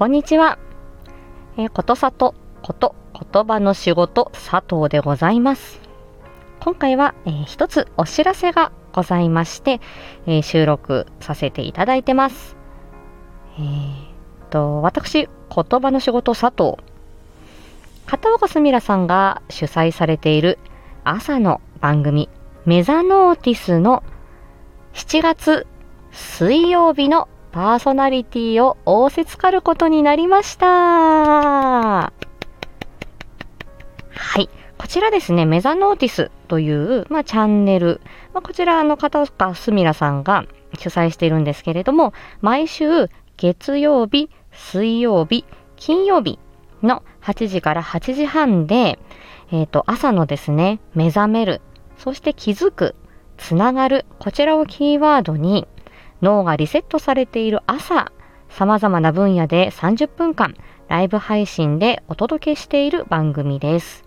こんにちは。えー、ことさとこと言葉の仕事佐藤でございます。今回は、えー、一つお知らせがございまして、えー、収録させていただいてます。えー、と、私、言葉の仕事佐藤。片岡すみらさんが主催されている朝の番組メザノーティスの7月水曜日のパーソナリティを仰せつかることになりました。はい。こちらですね、メザノーティスという、まあ、チャンネル。まあ、こちらの片岡すみらさんが主催しているんですけれども、毎週月曜日、水曜日、金曜日の8時から8時半で、えっ、ー、と、朝のですね、目覚める、そして気づく、つながる、こちらをキーワードに、脳がリセットされている朝、様々な分野で30分間、ライブ配信でお届けしている番組です。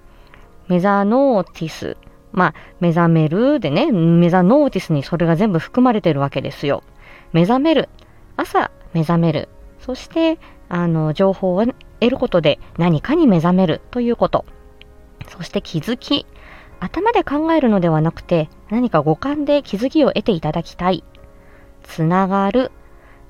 メザノーティス。まあ、目覚めるでね、メザノーティスにそれが全部含まれてるわけですよ。目覚める。朝、目覚める。そして、あの、情報を得ることで何かに目覚めるということ。そして気づき。頭で考えるのではなくて、何か五感で気づきを得ていただきたい。つながる。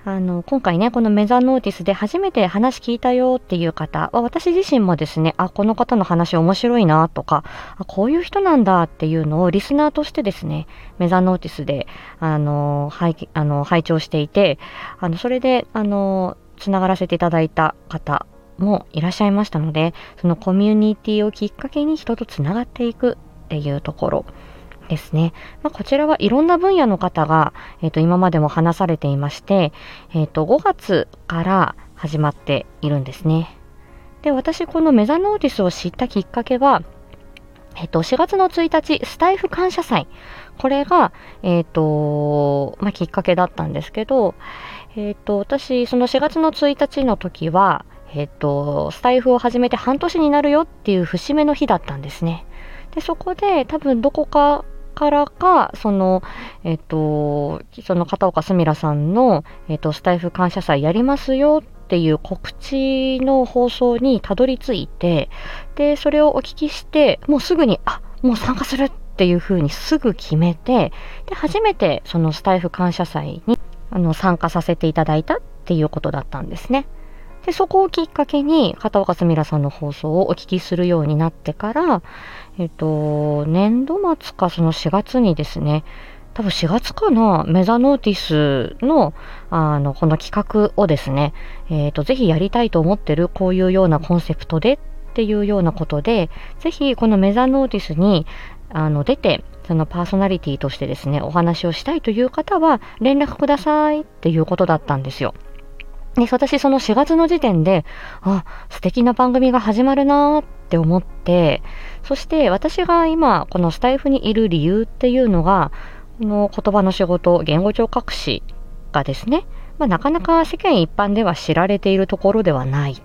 あの、今回ね、このメザノーティスで初めて話聞いたよっていう方は、私自身もですね、あ、この方の話面白いなとか、あ、こういう人なんだっていうのをリスナーとしてですね、メザノーティスで、あの、拝、あの、拝聴していて、あの、それで、あの、つながらせていただいた方もいらっしゃいましたので、そのコミュニティをきっかけに人とつながっていくっていうところ。ですね。まあ、こちらはいろんな分野の方が、え、ー、と、今までも話されていまして、え、ー、と、5月から始まっているんですね。で、私、このメザノーティスを知ったきっかけは、えっ、と、4月の1日、スタイフ感謝祭。これが、えっ、と、まあ、きっかけだったんですけど、えっ、と、私、その4月の1日の時は、えっ、と、スタイフを始めて半年になるよっていう節目の日だったんですね。で、そこで多分どこかからか、その、えっ、と、その片岡すみらさんの、えっ、と、スタイフ感謝祭やりますよっていう告知の放送にたどり着いて、で、それをお聞きして、もうすぐに、あ、もう参加するっていうふうにすぐ決めて、で、初めてそのスタイフ感謝祭にあの参加させていただいたっていうことだったんですね。で、そこをきっかけに、片岡すみらさんの放送をお聞きするようになってから、えっと、年度末かその4月にですね、多分4月かな、メザノーティスの、あの、この企画をですね、えっ、と、ぜひやりたいと思ってる、こういうようなコンセプトでっていうようなことで、ぜひこのメザノーティスに、あの、出て、そのパーソナリティとしてですね、お話をしたいという方は、連絡くださいっていうことだったんですよ。で、私その4月の時点で、あ、素敵な番組が始まるなって思って、そして私が今このスタイフにいる理由っていうのが、この言葉の仕事、言語聴覚士がですね、まあ、なかなか世間一般では知られているところではない。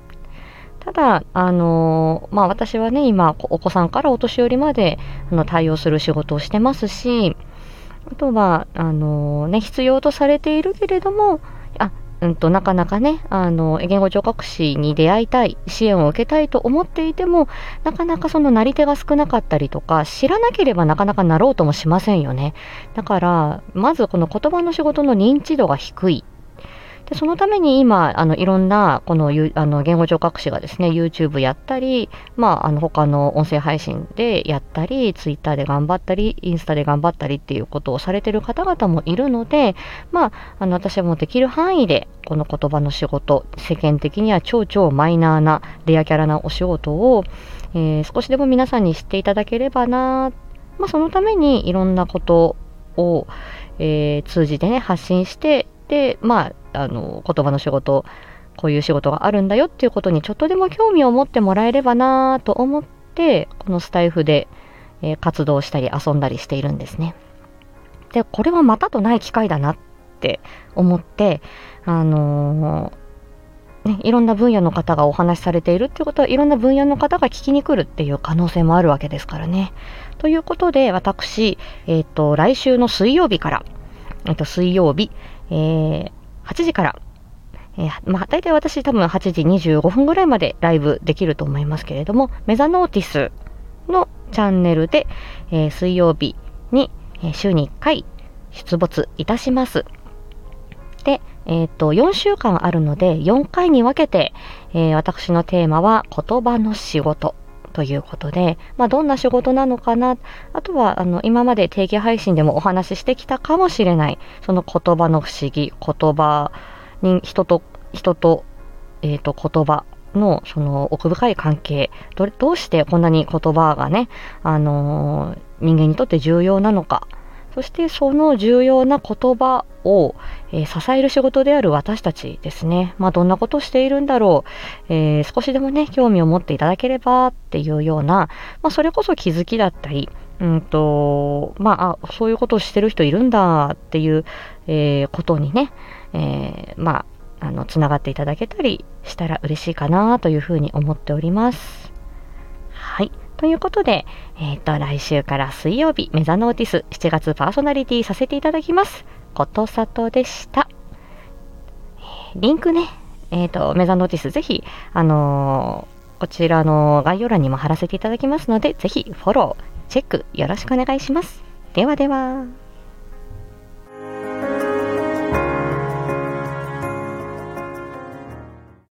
ただ、あのまあ私はね、今、お子さんからお年寄りまであの対応する仕事をしてますし、あとは、あのね、必要とされているけれども、うんと、なかなかね、あの、言語聴覚士に出会いたい、支援を受けたいと思っていても、なかなかそのなり手が少なかったりとか、知らなければなかなかなろうともしませんよね。だから、まずこの言葉の仕事の認知度が低いで、そのために今、あの、いろんな、この、あの、言語聴覚士がですね、YouTube やったり、まあ、あの、他の音声配信でやったり、Twitter で頑張ったり、インスタで頑張ったりっていうことをされてる方々もいるので、まあ、あの、私はもうできる範囲で、この言葉の仕事、世間的には超超マイナーな、レアキャラなお仕事を、えー、少しでも皆さんに知っていただければな、まあ、そのためにいろんなことを、えー、通じてね、発信して、で、まあ、あの、言葉の仕事、こういう仕事があるんだよっていうことにちょっとでも興味を持ってもらえればなと思って、このスタイフで、え、活動したり遊んだりしているんですね。で、これはまたとない機会だなって思って、あのー、ね、いろんな分野の方がお話しされているっていうことはいろんな分野の方が聞きに来るっていう可能性もあるわけですからね。ということで、私、えっ、ー、と、来週の水曜日から、えっ、と、水曜日、えー、8時から、えー、まあ、大体私多分8時25分ぐらいまでライブできると思いますけれども、メザノーティスのチャンネルで、えー、水曜日に、え、週に1回出没いたします。で、えっ、と、4週間あるので、4回に分けて、え私のテーマは言葉の仕事ということで、まあ、どんな仕事なのかな、あとは、あの、今まで定期配信でもお話ししてきたかもしれない、その言葉の不思議、言葉に、人と、人と、えっ、ー、と、言葉の、その、奥深い関係ど、どうしてこんなに言葉がね、あのー、人間にとって重要なのか、そしてその重要な言葉を、えー、支える仕事である私たちですね。まあ、どんなことをしているんだろう、えー、少しでもね、興味を持っていただければっていうような、まあ、それこそ気づきだったり、うんと、まあ、そういうことをしてる人いるんだっていう、えー、ことにね、えまあ、あの、つながっていただけたりしたら嬉しいかなというふうに思っております。はい。ということで、えっ、ー、と、来週から水曜日、メザノーティス7月パーソナリティさせていただきます。ことさとでした。リンクね、えっ、ー、と、メザノーティスぜひ、あのー、こちらの概要欄にも貼らせていただきますので、ぜひフォロー、チェックよろしくお願いします。ではでは。